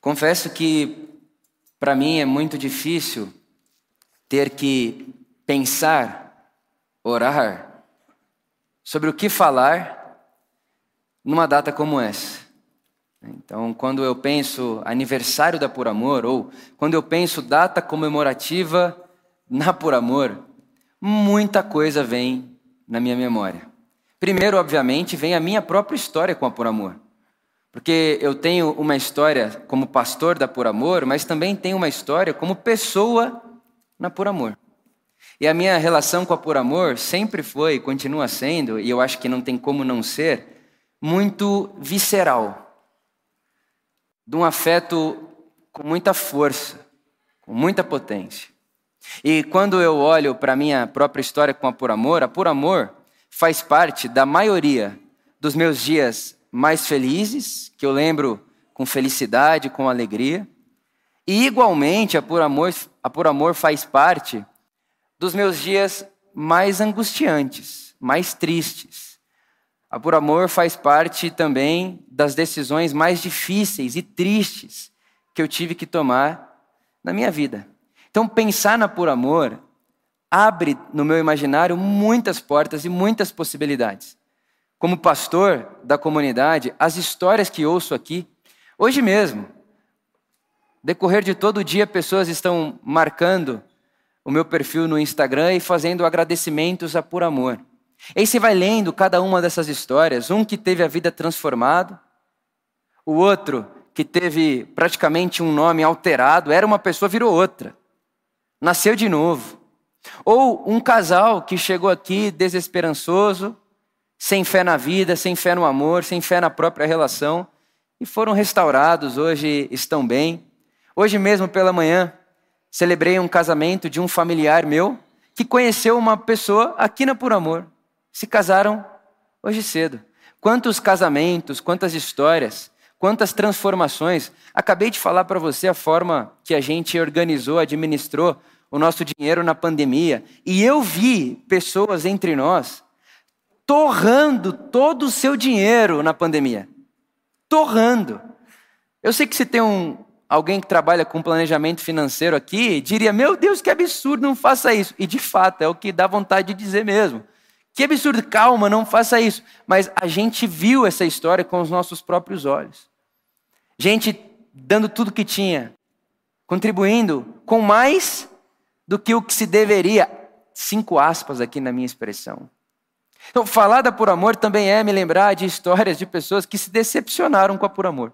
Confesso que para mim é muito difícil ter que pensar, orar sobre o que falar numa data como essa. Então, quando eu penso aniversário da Por Amor, ou quando eu penso data comemorativa na Por Amor, muita coisa vem na minha memória. Primeiro, obviamente, vem a minha própria história com a Por Amor. Porque eu tenho uma história como pastor da Por Amor, mas também tenho uma história como pessoa na Por Amor. E a minha relação com a Por Amor sempre foi, continua sendo, e eu acho que não tem como não ser, muito visceral. De um afeto com muita força, com muita potência. E quando eu olho para a minha própria história com a Por Amor, a Por Amor faz parte da maioria dos meus dias mais felizes, que eu lembro com felicidade, com alegria. E igualmente a Por Amor, a Por Amor faz parte dos meus dias mais angustiantes, mais tristes. A Por Amor faz parte também das decisões mais difíceis e tristes que eu tive que tomar na minha vida. Então, pensar na Por Amor abre no meu imaginário muitas portas e muitas possibilidades como pastor da comunidade, as histórias que ouço aqui, hoje mesmo, decorrer de todo dia, pessoas estão marcando o meu perfil no Instagram e fazendo agradecimentos a por amor. E aí você vai lendo cada uma dessas histórias, um que teve a vida transformada, o outro que teve praticamente um nome alterado, era uma pessoa, virou outra. Nasceu de novo. Ou um casal que chegou aqui desesperançoso, sem fé na vida, sem fé no amor, sem fé na própria relação, e foram restaurados, hoje estão bem. Hoje mesmo pela manhã, celebrei um casamento de um familiar meu que conheceu uma pessoa aqui na Por Amor. Se casaram hoje cedo. Quantos casamentos, quantas histórias, quantas transformações. Acabei de falar para você a forma que a gente organizou, administrou o nosso dinheiro na pandemia. E eu vi pessoas entre nós torrando todo o seu dinheiro na pandemia. Torrando. Eu sei que se tem um, alguém que trabalha com planejamento financeiro aqui, diria: Meu Deus, que absurdo, não faça isso. E de fato, é o que dá vontade de dizer mesmo. Que absurdo, calma, não faça isso. Mas a gente viu essa história com os nossos próprios olhos. Gente dando tudo que tinha, contribuindo com mais do que o que se deveria. Cinco aspas aqui na minha expressão. Então, falar da Por Amor também é me lembrar de histórias de pessoas que se decepcionaram com a Por Amor.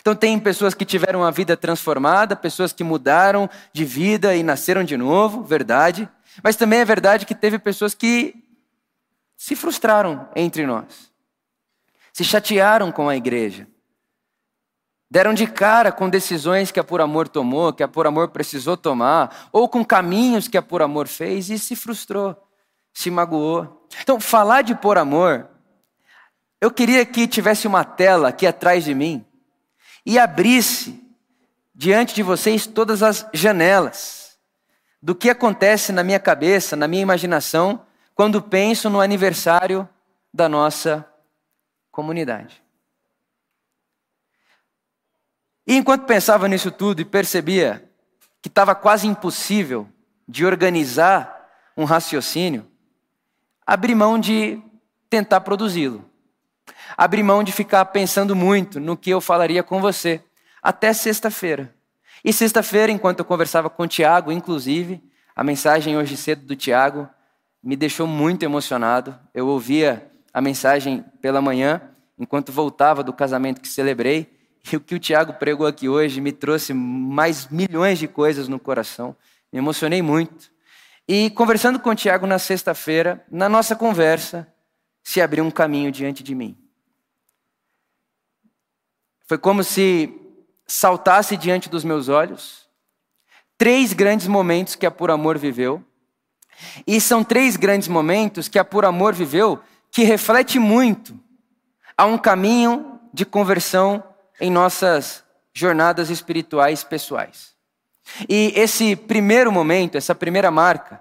Então, tem pessoas que tiveram a vida transformada, pessoas que mudaram de vida e nasceram de novo, verdade. Mas também é verdade que teve pessoas que se frustraram entre nós, se chatearam com a igreja, deram de cara com decisões que a Por Amor tomou, que a Por Amor precisou tomar, ou com caminhos que a Por Amor fez e se frustrou se magoou. Então, falar de por amor, eu queria que tivesse uma tela aqui atrás de mim e abrisse diante de vocês todas as janelas do que acontece na minha cabeça, na minha imaginação, quando penso no aniversário da nossa comunidade. E enquanto pensava nisso tudo e percebia que estava quase impossível de organizar um raciocínio, abrir mão de tentar produzi-lo. Abrir mão de ficar pensando muito no que eu falaria com você, até sexta-feira. E sexta-feira, enquanto eu conversava com o Tiago, inclusive, a mensagem hoje cedo do Tiago me deixou muito emocionado. Eu ouvia a mensagem pela manhã, enquanto voltava do casamento que celebrei, e o que o Tiago pregou aqui hoje me trouxe mais milhões de coisas no coração. Me emocionei muito. E conversando com o Tiago na sexta-feira, na nossa conversa, se abriu um caminho diante de mim. Foi como se saltasse diante dos meus olhos três grandes momentos que a Por Amor viveu. E são três grandes momentos que a Por Amor viveu que reflete muito a um caminho de conversão em nossas jornadas espirituais pessoais. E esse primeiro momento, essa primeira marca,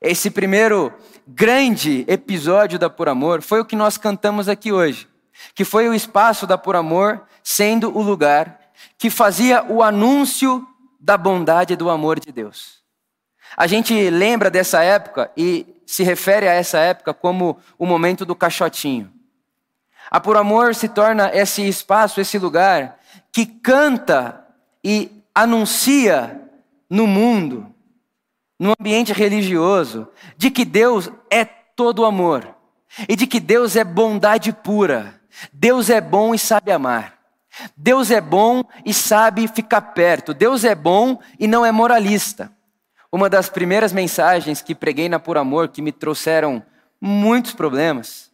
esse primeiro grande episódio da Por Amor foi o que nós cantamos aqui hoje, que foi o espaço da Por Amor sendo o lugar que fazia o anúncio da bondade e do amor de Deus. A gente lembra dessa época e se refere a essa época como o momento do caixotinho. A Por Amor se torna esse espaço, esse lugar que canta e anuncia no mundo, no ambiente religioso, de que Deus é todo amor e de que Deus é bondade pura. Deus é bom e sabe amar. Deus é bom e sabe ficar perto. Deus é bom e não é moralista. Uma das primeiras mensagens que preguei na Por Amor que me trouxeram muitos problemas,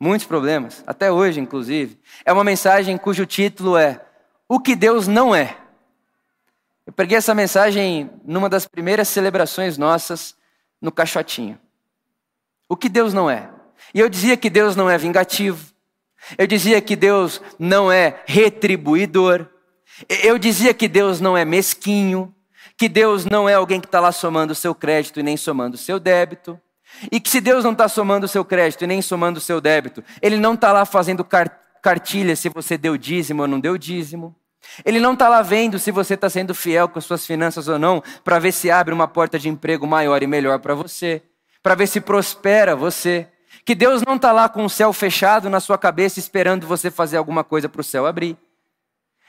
muitos problemas, até hoje inclusive, é uma mensagem cujo título é O que Deus não é. Eu preguei essa mensagem numa das primeiras celebrações nossas no Caixotinho. O que Deus não é. E eu dizia que Deus não é vingativo. Eu dizia que Deus não é retribuidor. Eu dizia que Deus não é mesquinho. Que Deus não é alguém que está lá somando o seu crédito e nem somando o seu débito. E que se Deus não está somando o seu crédito e nem somando o seu débito, Ele não está lá fazendo cartilha se você deu dízimo ou não deu dízimo. Ele não está lá vendo se você está sendo fiel com as suas finanças ou não, para ver se abre uma porta de emprego maior e melhor para você, para ver se prospera você. Que Deus não está lá com o céu fechado na sua cabeça esperando você fazer alguma coisa para o céu abrir.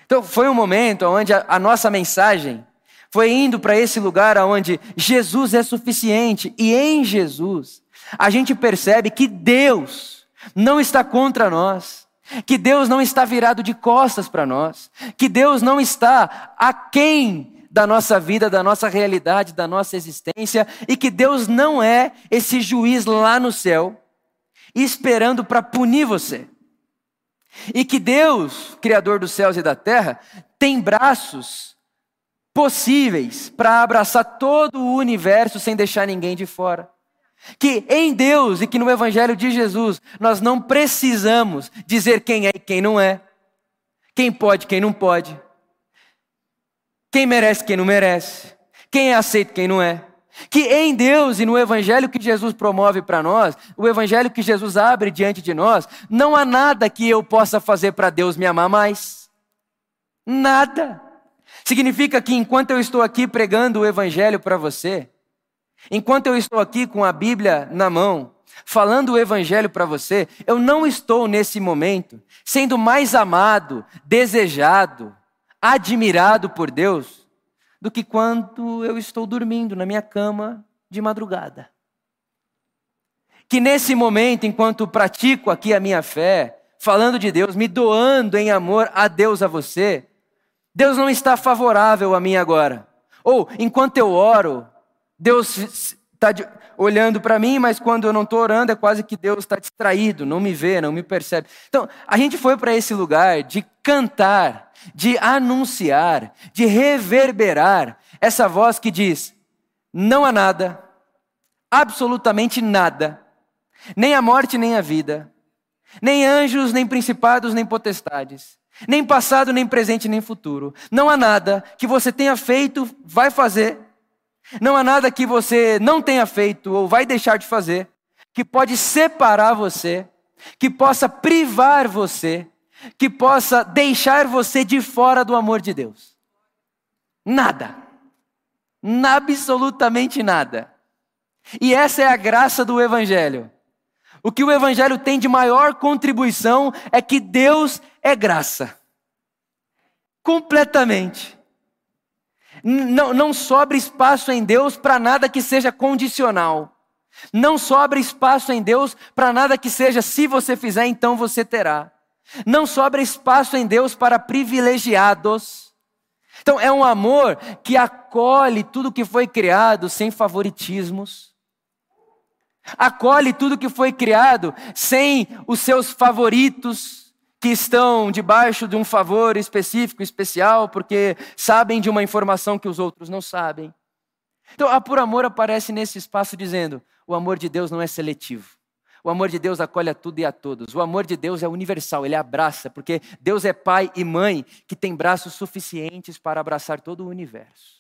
Então foi um momento onde a, a nossa mensagem foi indo para esse lugar onde Jesus é suficiente e em Jesus a gente percebe que Deus não está contra nós, que Deus não está virado de costas para nós, que Deus não está aquém da nossa vida, da nossa realidade, da nossa existência e que Deus não é esse juiz lá no céu esperando para punir você. E que Deus, Criador dos céus e da terra, tem braços possíveis para abraçar todo o universo sem deixar ninguém de fora. Que em Deus e que no Evangelho de Jesus nós não precisamos dizer quem é e quem não é, quem pode, quem não pode, quem merece, quem não merece, quem é aceito, quem não é que em Deus e no Evangelho que Jesus promove para nós, o Evangelho que Jesus abre diante de nós, não há nada que eu possa fazer para Deus me amar mais. Nada. Significa que enquanto eu estou aqui pregando o Evangelho para você, enquanto eu estou aqui com a Bíblia na mão, falando o Evangelho para você, eu não estou nesse momento sendo mais amado, desejado, admirado por Deus do que quando eu estou dormindo na minha cama de madrugada. Que nesse momento, enquanto pratico aqui a minha fé, falando de Deus, me doando em amor a Deus a você, Deus não está favorável a mim agora. Ou enquanto eu oro, Deus está olhando para mim, mas quando eu não estou orando, é quase que Deus está distraído, não me vê, não me percebe. Então, a gente foi para esse lugar de cantar de anunciar, de reverberar essa voz que diz: não há nada, absolutamente nada, nem a morte nem a vida, nem anjos, nem principados, nem potestades, nem passado, nem presente, nem futuro. Não há nada que você tenha feito, vai fazer, não há nada que você não tenha feito ou vai deixar de fazer, que pode separar você, que possa privar você que possa deixar você de fora do amor de Deus. Nada. Absolutamente nada. E essa é a graça do Evangelho. O que o Evangelho tem de maior contribuição é que Deus é graça. Completamente. Não, não sobra espaço em Deus para nada que seja condicional. Não sobra espaço em Deus para nada que seja, se você fizer, então você terá. Não sobra espaço em Deus para privilegiados. Então é um amor que acolhe tudo que foi criado sem favoritismos. Acolhe tudo que foi criado sem os seus favoritos que estão debaixo de um favor específico, especial, porque sabem de uma informação que os outros não sabem. Então, a por amor aparece nesse espaço dizendo: o amor de Deus não é seletivo. O amor de Deus acolhe a tudo e a todos. O amor de Deus é universal, ele abraça, porque Deus é pai e mãe que tem braços suficientes para abraçar todo o universo.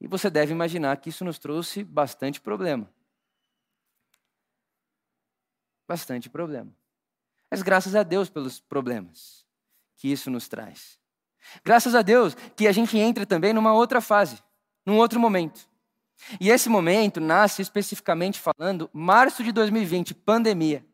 E você deve imaginar que isso nos trouxe bastante problema. Bastante problema. Mas graças a Deus pelos problemas que isso nos traz. Graças a Deus que a gente entra também numa outra fase, num outro momento. E esse momento nasce especificamente falando março de 2020, pandemia.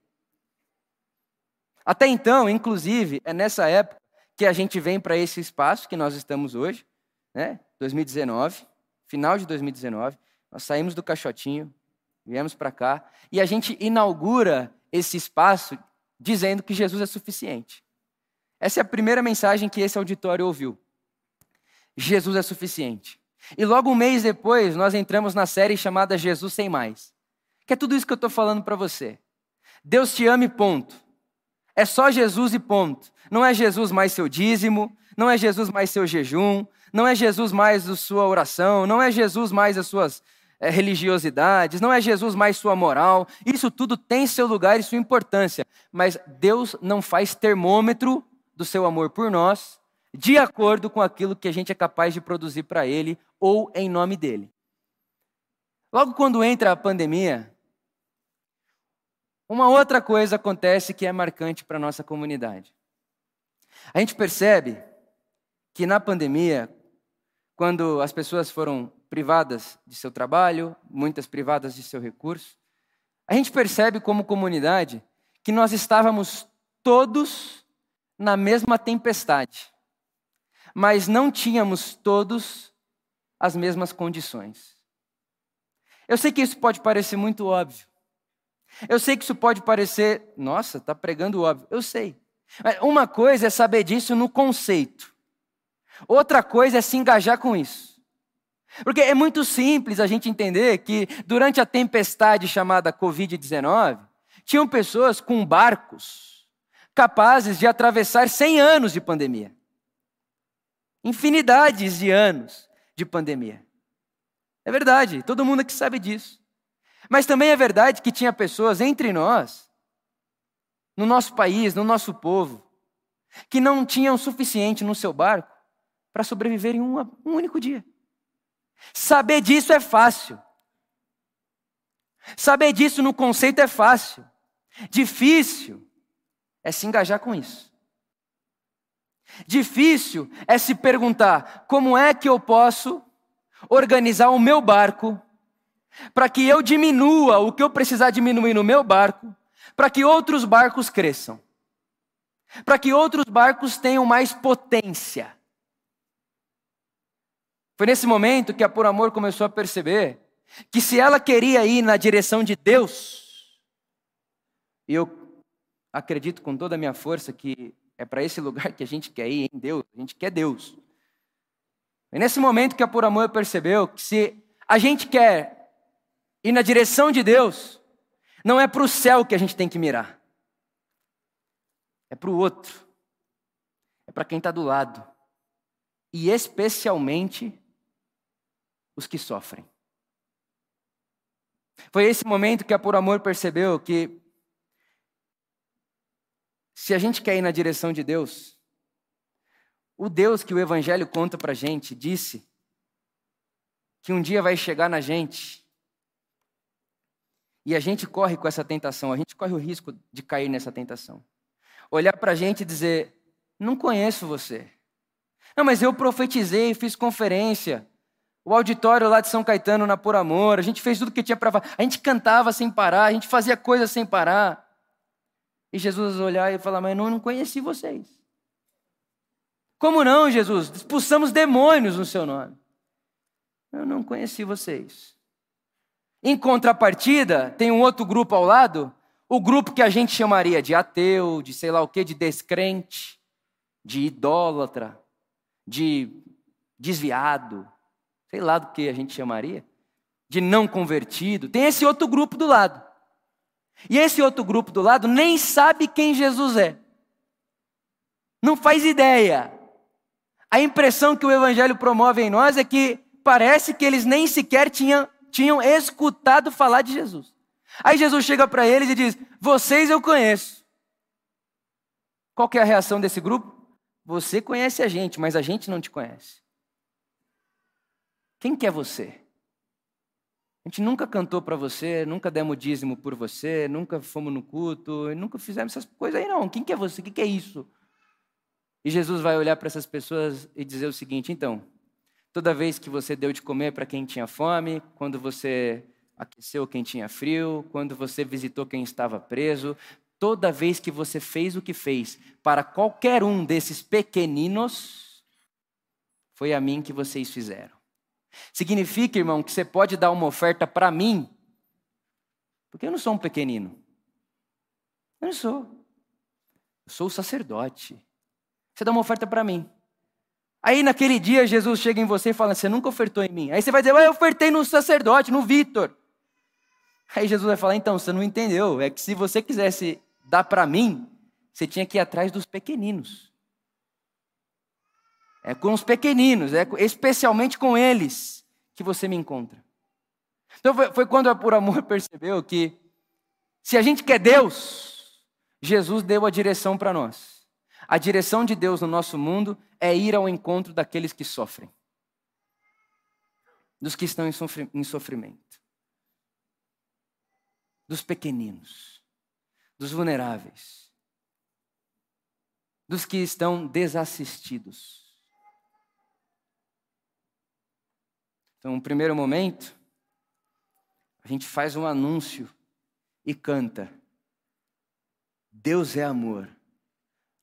Até então, inclusive, é nessa época que a gente vem para esse espaço que nós estamos hoje, né? 2019, final de 2019, nós saímos do caixotinho, viemos para cá e a gente inaugura esse espaço dizendo que Jesus é suficiente. Essa é a primeira mensagem que esse auditório ouviu. Jesus é suficiente. E logo um mês depois, nós entramos na série chamada Jesus Sem Mais. Que é tudo isso que eu estou falando para você. Deus te ama e ponto. É só Jesus e ponto. Não é Jesus mais seu dízimo, não é Jesus mais seu jejum, não é Jesus mais a sua oração, não é Jesus mais as suas é, religiosidades, não é Jesus mais sua moral. Isso tudo tem seu lugar e sua importância. Mas Deus não faz termômetro do seu amor por nós de acordo com aquilo que a gente é capaz de produzir para Ele ou em nome dele. Logo quando entra a pandemia, uma outra coisa acontece que é marcante para a nossa comunidade. A gente percebe que na pandemia, quando as pessoas foram privadas de seu trabalho, muitas privadas de seu recurso, a gente percebe como comunidade que nós estávamos todos na mesma tempestade, mas não tínhamos todos as mesmas condições. Eu sei que isso pode parecer muito óbvio. Eu sei que isso pode parecer, nossa, está pregando óbvio. Eu sei. Mas uma coisa é saber disso no conceito. Outra coisa é se engajar com isso. Porque é muito simples a gente entender que durante a tempestade chamada Covid-19, tinham pessoas com barcos capazes de atravessar 100 anos de pandemia. Infinidades de anos de pandemia. É verdade, todo mundo aqui sabe disso. Mas também é verdade que tinha pessoas entre nós, no nosso país, no nosso povo, que não tinham o suficiente no seu barco para sobreviver em um único dia. Saber disso é fácil. Saber disso no conceito é fácil. Difícil é se engajar com isso. Difícil é se perguntar como é que eu posso organizar o meu barco para que eu diminua o que eu precisar diminuir no meu barco, para que outros barcos cresçam, para que outros barcos tenham mais potência. Foi nesse momento que a Por Amor começou a perceber que se ela queria ir na direção de Deus, e eu acredito com toda a minha força que é para esse lugar que a gente quer ir, em Deus, a gente quer Deus. É nesse momento que a Por Amor percebeu que se a gente quer ir na direção de Deus, não é para o céu que a gente tem que mirar, é para o outro, é para quem está do lado, e especialmente os que sofrem. Foi esse momento que a Por Amor percebeu que se a gente quer ir na direção de Deus, o Deus que o Evangelho conta para gente disse que um dia vai chegar na gente e a gente corre com essa tentação, a gente corre o risco de cair nessa tentação. Olhar para a gente e dizer: Não conheço você. Não, mas eu profetizei, fiz conferência. O auditório lá de São Caetano na Por Amor, a gente fez tudo que tinha para fazer. A gente cantava sem parar, a gente fazia coisas sem parar. E Jesus olhar e falar: Mas não, não conheci vocês. Como não, Jesus? Expulsamos demônios no seu nome. Eu não conheci vocês. Em contrapartida, tem um outro grupo ao lado, o grupo que a gente chamaria de ateu, de sei lá o que, de descrente, de idólatra, de desviado, sei lá do que a gente chamaria, de não convertido. Tem esse outro grupo do lado. E esse outro grupo do lado nem sabe quem Jesus é. Não faz ideia. A impressão que o Evangelho promove em nós é que parece que eles nem sequer tinham, tinham escutado falar de Jesus. Aí Jesus chega para eles e diz: Vocês eu conheço. Qual é a reação desse grupo? Você conhece a gente, mas a gente não te conhece. Quem que é você? A gente nunca cantou para você, nunca demos dízimo por você, nunca fomos no culto, nunca fizemos essas coisas aí não. Quem que é você? O que, que é isso? E Jesus vai olhar para essas pessoas e dizer o seguinte: então, toda vez que você deu de comer para quem tinha fome, quando você aqueceu quem tinha frio, quando você visitou quem estava preso, toda vez que você fez o que fez para qualquer um desses pequeninos, foi a mim que vocês fizeram. Significa, irmão, que você pode dar uma oferta para mim, porque eu não sou um pequenino. Eu não sou. Eu sou o sacerdote. Você dá uma oferta para mim. Aí naquele dia Jesus chega em você e fala: Você nunca ofertou em mim. Aí você vai dizer: Eu ofertei no sacerdote, no Vitor. Aí Jesus vai falar: Então, você não entendeu. É que se você quisesse dar para mim, você tinha que ir atrás dos pequeninos. É com os pequeninos, é especialmente com eles que você me encontra. Então foi quando a Por Amor percebeu que se a gente quer Deus, Jesus deu a direção para nós. A direção de Deus no nosso mundo é ir ao encontro daqueles que sofrem, dos que estão em sofrimento, dos pequeninos, dos vulneráveis, dos que estão desassistidos. Então, no primeiro momento, a gente faz um anúncio e canta: Deus é amor.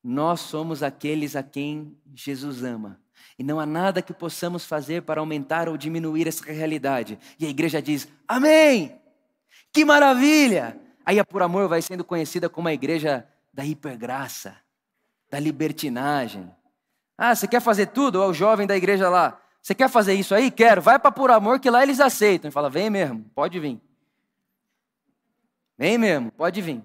Nós somos aqueles a quem Jesus ama. E não há nada que possamos fazer para aumentar ou diminuir essa realidade. E a igreja diz: Amém! Que maravilha! Aí a Por Amor vai sendo conhecida como a igreja da hipergraça, da libertinagem. Ah, você quer fazer tudo? Olha o jovem da igreja lá. Você quer fazer isso aí? Quero. Vai para Por Amor que lá eles aceitam. E fala: Vem mesmo, pode vir. Vem mesmo, pode vir.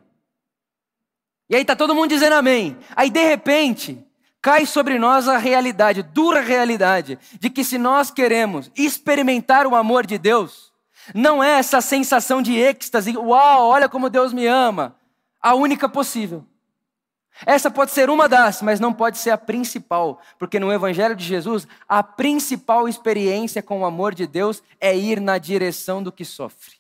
E aí tá todo mundo dizendo amém. Aí de repente, cai sobre nós a realidade, dura realidade, de que se nós queremos experimentar o amor de Deus, não é essa sensação de êxtase, uau, olha como Deus me ama, a única possível. Essa pode ser uma das, mas não pode ser a principal, porque no Evangelho de Jesus, a principal experiência com o amor de Deus é ir na direção do que sofre.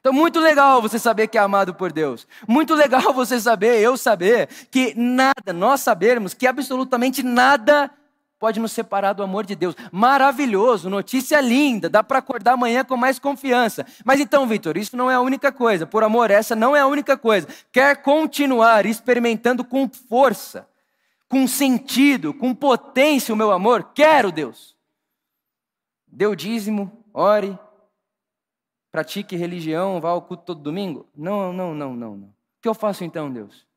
Então, muito legal você saber que é amado por Deus. Muito legal você saber, eu saber, que nada, nós sabermos que absolutamente nada pode nos separar do amor de Deus. Maravilhoso, notícia linda, dá para acordar amanhã com mais confiança. Mas então, Vitor, isso não é a única coisa. Por amor, essa não é a única coisa. Quer continuar experimentando com força, com sentido, com potência o meu amor? Quero, Deus. Dê o dízimo, ore, pratique religião, vá ao culto todo domingo? Não, não, não, não, não. O que eu faço então, Deus?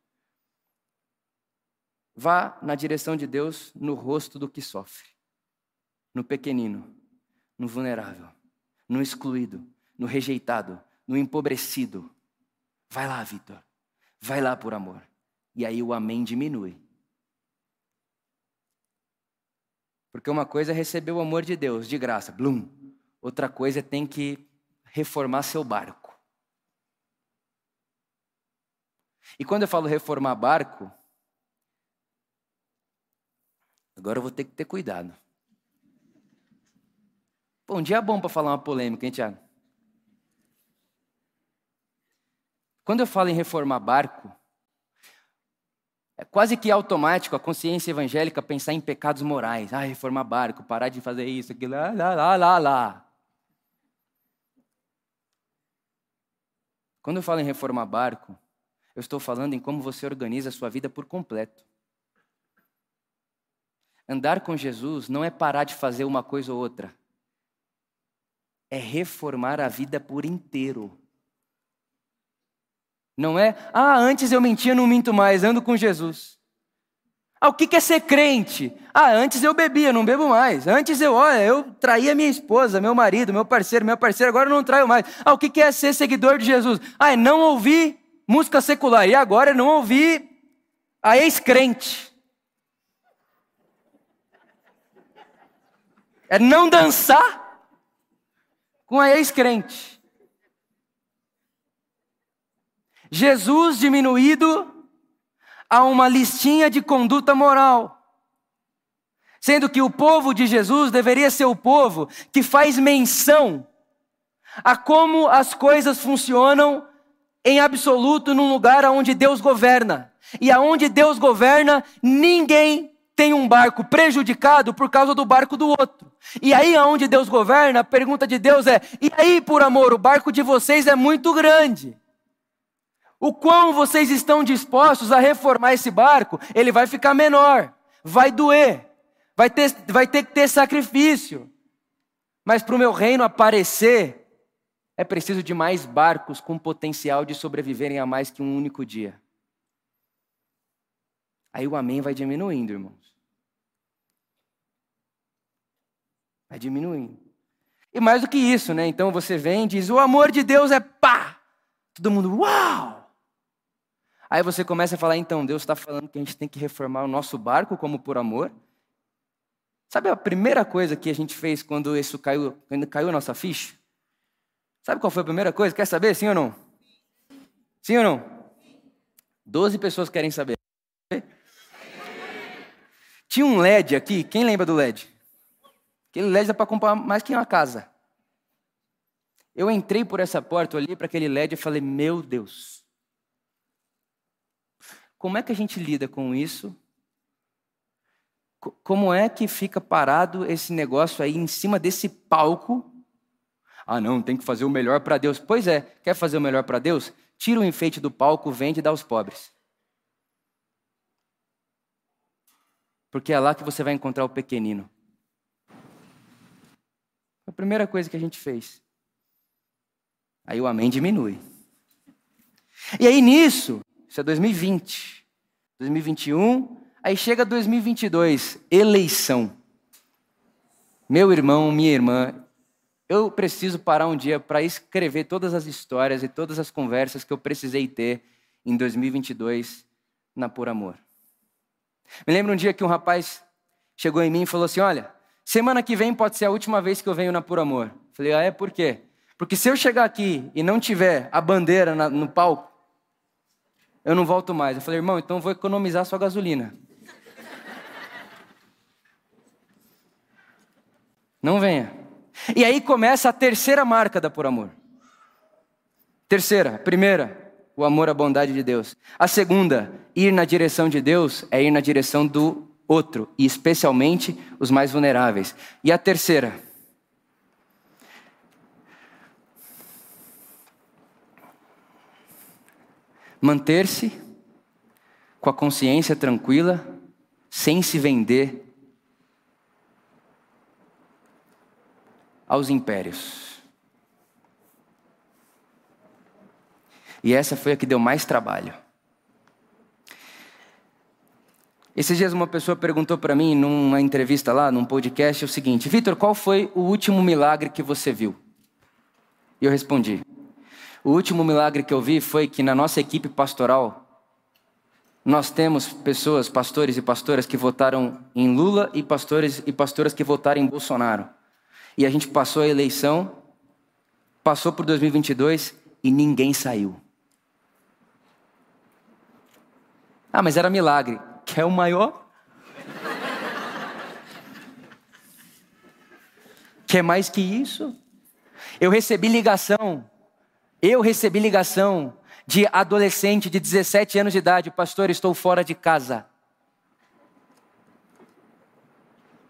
Vá na direção de Deus no rosto do que sofre, no pequenino, no vulnerável, no excluído, no rejeitado, no empobrecido. Vai lá, Vitor. Vai lá por amor. E aí o amém diminui. Porque uma coisa é receber o amor de Deus de graça, blum. Outra coisa é tem que reformar seu barco. E quando eu falo reformar barco, agora eu vou ter que ter cuidado. Bom, um dia é bom para falar uma polêmica, hein, Tiago? Quando eu falo em reformar barco, é quase que automático a consciência evangélica pensar em pecados morais. Ah, reformar barco, parar de fazer isso, aquilo, lá, lá, lá, lá. Quando eu falo em reformar barco, eu estou falando em como você organiza a sua vida por completo. Andar com Jesus não é parar de fazer uma coisa ou outra. É reformar a vida por inteiro. Não é, ah, antes eu mentia, não minto mais, ando com Jesus. Ah, o que é ser crente? Ah, antes eu bebia, não bebo mais. Antes eu, olha, eu traía minha esposa, meu marido, meu parceiro, meu parceiro, agora eu não traio mais. Ah, o que é ser seguidor de Jesus? Ah, é não ouvir música secular. E agora é não ouvir a ex-crente. É não dançar com a ex-crente. Jesus diminuído a uma listinha de conduta moral. Sendo que o povo de Jesus deveria ser o povo que faz menção a como as coisas funcionam em absoluto num lugar onde Deus governa. E aonde Deus governa, ninguém tem um barco prejudicado por causa do barco do outro. E aí, aonde Deus governa, a pergunta de Deus é: e aí, por amor, o barco de vocês é muito grande. O quão vocês estão dispostos a reformar esse barco? Ele vai ficar menor, vai doer, vai ter, vai ter que ter sacrifício. Mas para o meu reino aparecer, é preciso de mais barcos com potencial de sobreviverem a mais que um único dia. Aí o amém vai diminuindo, irmãos. Vai diminuindo. E mais do que isso, né? Então você vem e diz: o amor de Deus é pá! Todo mundo, uau! Aí você começa a falar: então, Deus está falando que a gente tem que reformar o nosso barco como por amor. Sabe a primeira coisa que a gente fez quando isso caiu, quando caiu a nossa ficha? Sabe qual foi a primeira coisa? Quer saber, sim ou não? Sim ou não? Doze pessoas querem saber. Tinha um LED aqui, quem lembra do LED? Aquele LED dá para comprar mais que uma casa. Eu entrei por essa porta, olhei para aquele LED e falei: Meu Deus, como é que a gente lida com isso? Como é que fica parado esse negócio aí em cima desse palco? Ah, não, tem que fazer o melhor para Deus. Pois é, quer fazer o melhor para Deus? Tira o enfeite do palco, vende e dá aos pobres. porque é lá que você vai encontrar o pequenino. A primeira coisa que a gente fez. Aí o amém diminui. E aí nisso, isso é 2020, 2021, aí chega 2022, eleição. Meu irmão, minha irmã, eu preciso parar um dia para escrever todas as histórias e todas as conversas que eu precisei ter em 2022 na Por Amor. Me lembro um dia que um rapaz chegou em mim e falou assim: Olha, semana que vem pode ser a última vez que eu venho na Por Amor. Falei: Ah, é por quê? Porque se eu chegar aqui e não tiver a bandeira na, no palco, eu não volto mais. Eu falei: Irmão, então vou economizar sua gasolina. Não venha. E aí começa a terceira marca da Por Amor. Terceira, primeira, o amor, a bondade de Deus. A segunda, ir na direção de Deus é ir na direção do outro, e especialmente os mais vulneráveis. E a terceira, manter-se com a consciência tranquila, sem se vender aos impérios. E essa foi a que deu mais trabalho. Esses dias uma pessoa perguntou para mim numa entrevista lá, num podcast, o seguinte: Vitor, qual foi o último milagre que você viu? E eu respondi: O último milagre que eu vi foi que na nossa equipe pastoral nós temos pessoas, pastores e pastoras que votaram em Lula e pastores e pastoras que votaram em Bolsonaro. E a gente passou a eleição, passou por 2022 e ninguém saiu. Ah, mas era milagre. Quer o maior? Quer mais que isso? Eu recebi ligação. Eu recebi ligação de adolescente de 17 anos de idade, pastor, estou fora de casa.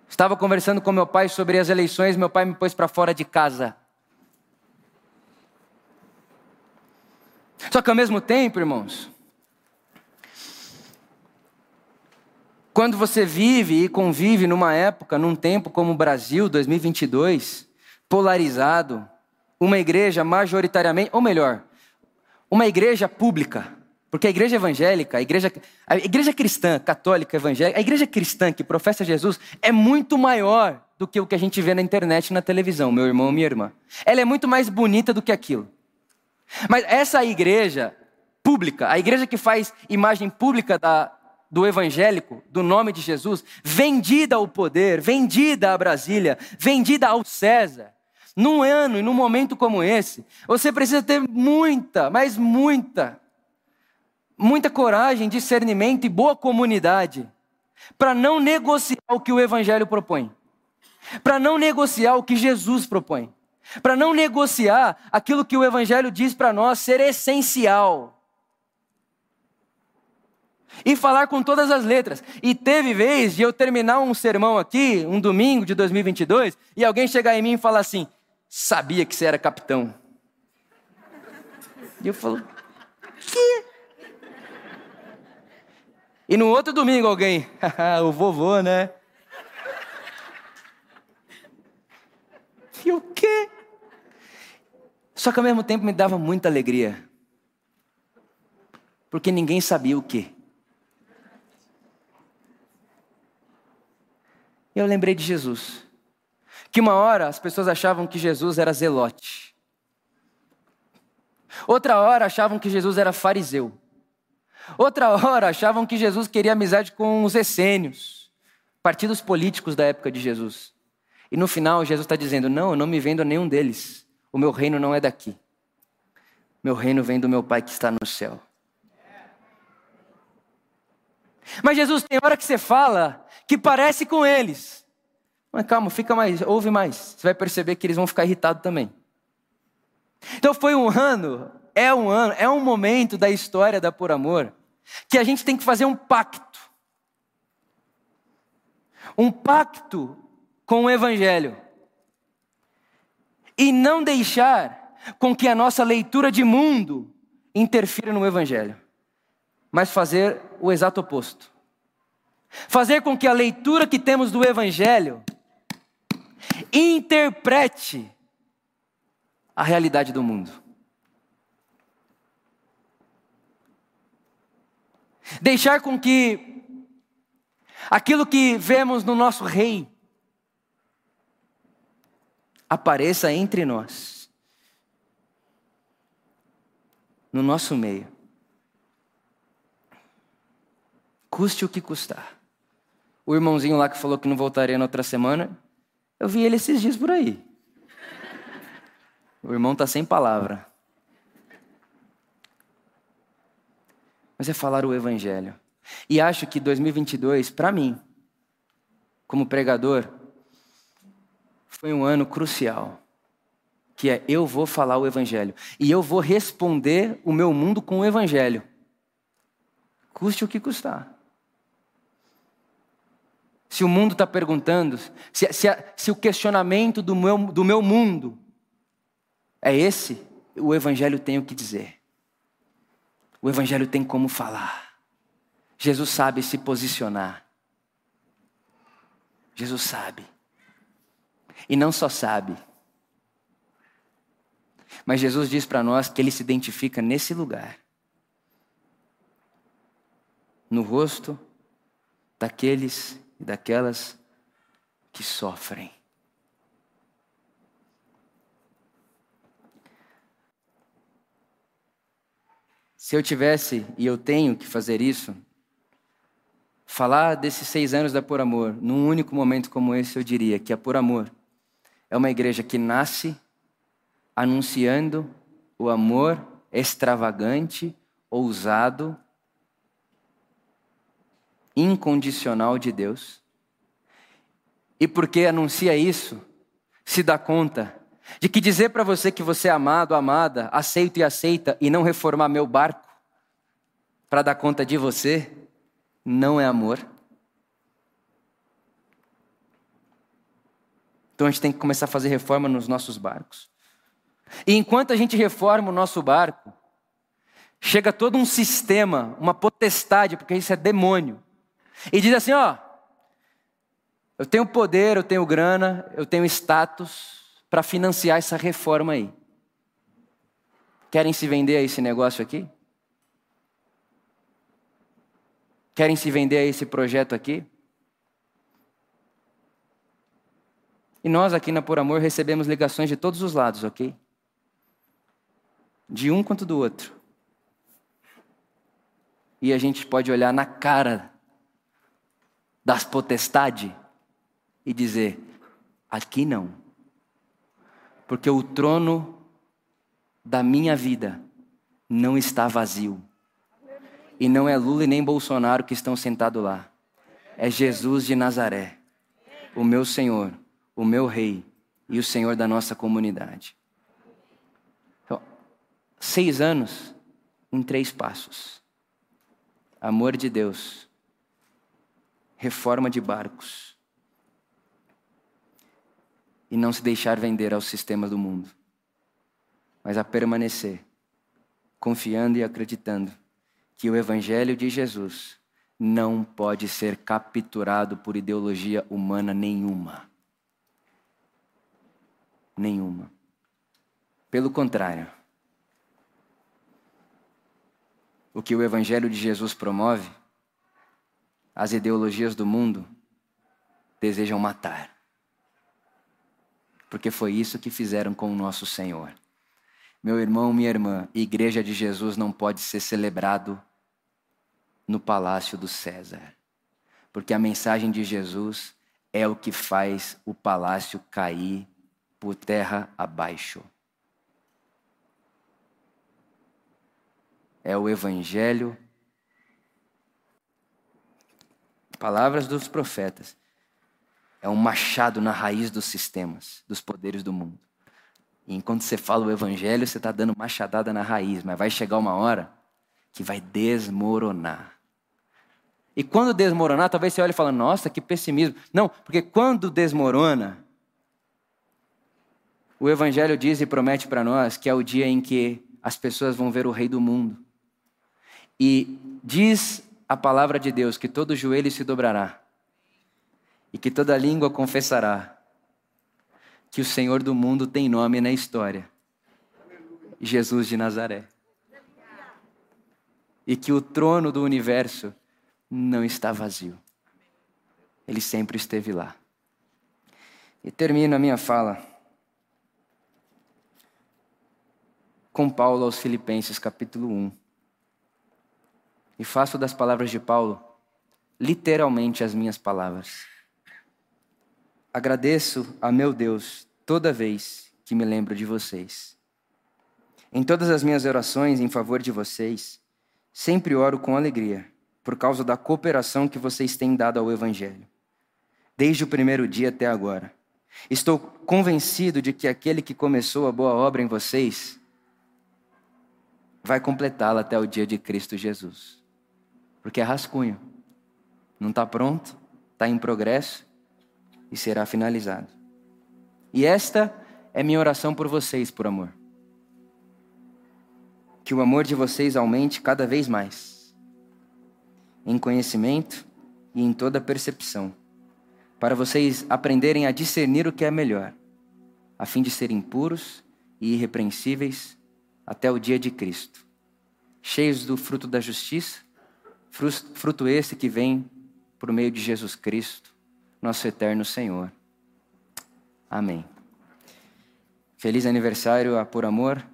Estava conversando com meu pai sobre as eleições, meu pai me pôs para fora de casa. Só que ao mesmo tempo, irmãos, Quando você vive e convive numa época, num tempo como o Brasil, 2022, polarizado, uma igreja majoritariamente, ou melhor, uma igreja pública, porque a igreja evangélica, a igreja, a igreja cristã, católica, evangélica, a igreja cristã que professa Jesus é muito maior do que o que a gente vê na internet e na televisão, meu irmão, minha irmã. Ela é muito mais bonita do que aquilo. Mas essa igreja pública, a igreja que faz imagem pública da, do evangélico, do nome de Jesus, vendida ao poder, vendida à Brasília, vendida ao César. Num ano e num momento como esse, você precisa ter muita, mas muita, muita coragem, discernimento e boa comunidade para não negociar o que o Evangelho propõe, para não negociar o que Jesus propõe, para não negociar aquilo que o Evangelho diz para nós ser essencial. E falar com todas as letras. E teve vez de eu terminar um sermão aqui, um domingo de 2022, e alguém chegar em mim e falar assim: Sabia que você era capitão. E eu falo: Que? E no outro domingo alguém: O vovô, né? E o quê? Só que ao mesmo tempo me dava muita alegria. Porque ninguém sabia o quê. E eu lembrei de Jesus. Que uma hora as pessoas achavam que Jesus era zelote. Outra hora achavam que Jesus era fariseu. Outra hora achavam que Jesus queria amizade com os essênios, partidos políticos da época de Jesus. E no final Jesus está dizendo: Não, eu não me vendo a nenhum deles. O meu reino não é daqui. Meu reino vem do meu Pai que está no céu. Mas Jesus, tem hora que você fala que parece com eles. Mas calma, fica mais, ouve mais. Você vai perceber que eles vão ficar irritados também. Então foi um ano, é um ano, é um momento da história da Por Amor que a gente tem que fazer um pacto. Um pacto com o Evangelho. E não deixar com que a nossa leitura de mundo interfira no Evangelho mas fazer o exato oposto. Fazer com que a leitura que temos do Evangelho interprete a realidade do mundo. Deixar com que aquilo que vemos no nosso rei apareça entre nós, no nosso meio. custe o que custar. O irmãozinho lá que falou que não voltaria na outra semana, eu vi ele esses dias por aí. O irmão está sem palavra. Mas é falar o evangelho. E acho que 2022, para mim, como pregador, foi um ano crucial. Que é eu vou falar o evangelho e eu vou responder o meu mundo com o evangelho. Custe o que custar. Se o mundo está perguntando, se, se, se, o questionamento do meu, do meu mundo é esse, o Evangelho tem o que dizer. O Evangelho tem como falar. Jesus sabe se posicionar. Jesus sabe. E não só sabe, mas Jesus diz para nós que ele se identifica nesse lugar no rosto daqueles e daquelas que sofrem. Se eu tivesse, e eu tenho que fazer isso, falar desses seis anos da Por Amor, num único momento como esse, eu diria que a Por Amor é uma igreja que nasce anunciando o amor extravagante, ousado incondicional de Deus. E porque anuncia isso, se dá conta de que dizer para você que você é amado, amada, aceito e aceita e não reformar meu barco para dar conta de você, não é amor. Então a gente tem que começar a fazer reforma nos nossos barcos. E enquanto a gente reforma o nosso barco, chega todo um sistema, uma potestade, porque isso é demônio, e diz assim: ó, eu tenho poder, eu tenho grana, eu tenho status para financiar essa reforma aí. Querem se vender a esse negócio aqui? Querem se vender a esse projeto aqui? E nós aqui na Por Amor recebemos ligações de todos os lados, ok? De um quanto do outro. E a gente pode olhar na cara das potestades e dizer: aqui não. Porque o trono da minha vida não está vazio. E não é Lula e nem Bolsonaro que estão sentados lá. É Jesus de Nazaré, o meu Senhor, o meu Rei e o Senhor da nossa comunidade. Então, seis anos em três passos. amor de Deus, reforma de barcos e não se deixar vender aos sistemas do mundo, mas a permanecer confiando e acreditando que o Evangelho de Jesus não pode ser capturado por ideologia humana nenhuma. Nenhuma. Pelo contrário, o que o Evangelho de Jesus promove, as ideologias do mundo desejam matar. Porque foi isso que fizeram com o nosso Senhor. Meu irmão, minha irmã, igreja de Jesus não pode ser celebrado no palácio do César. Porque a mensagem de Jesus é o que faz o palácio cair por terra abaixo. É o Evangelho. Palavras dos profetas. É um machado na raiz dos sistemas, dos poderes do mundo. E enquanto você fala o Evangelho, você está dando machadada na raiz, mas vai chegar uma hora que vai desmoronar. E quando desmoronar, talvez você olhe e fale, nossa, que pessimismo. Não, porque quando desmorona, o Evangelho diz e promete para nós que é o dia em que as pessoas vão ver o Rei do mundo. E diz a palavra de Deus que todo joelho se dobrará e que toda língua confessará que o Senhor do mundo tem nome na história: Jesus de Nazaré. E que o trono do universo não está vazio. Ele sempre esteve lá. E termino a minha fala com Paulo aos Filipenses, capítulo 1. E faço das palavras de Paulo literalmente as minhas palavras. Agradeço a meu Deus toda vez que me lembro de vocês. Em todas as minhas orações em favor de vocês, sempre oro com alegria por causa da cooperação que vocês têm dado ao Evangelho, desde o primeiro dia até agora. Estou convencido de que aquele que começou a boa obra em vocês vai completá-la até o dia de Cristo Jesus. Porque é rascunho. Não está pronto, está em progresso e será finalizado. E esta é minha oração por vocês, por amor. Que o amor de vocês aumente cada vez mais em conhecimento e em toda percepção, para vocês aprenderem a discernir o que é melhor, a fim de serem puros e irrepreensíveis até o dia de Cristo, cheios do fruto da justiça, fruto esse que vem por meio de Jesus Cristo, nosso eterno Senhor. Amém. Feliz aniversário a Por Amor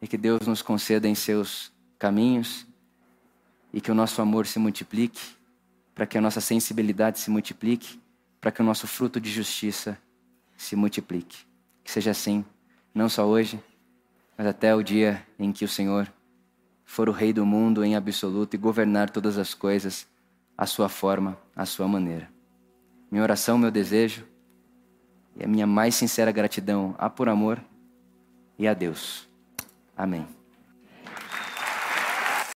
e que Deus nos conceda em seus caminhos e que o nosso amor se multiplique, para que a nossa sensibilidade se multiplique, para que o nosso fruto de justiça se multiplique. Que seja assim, não só hoje, mas até o dia em que o Senhor for o Rei do mundo em absoluto e governar todas as coisas à sua forma, à sua maneira. Minha oração, meu desejo e a minha mais sincera gratidão a por amor e a Deus. Amém.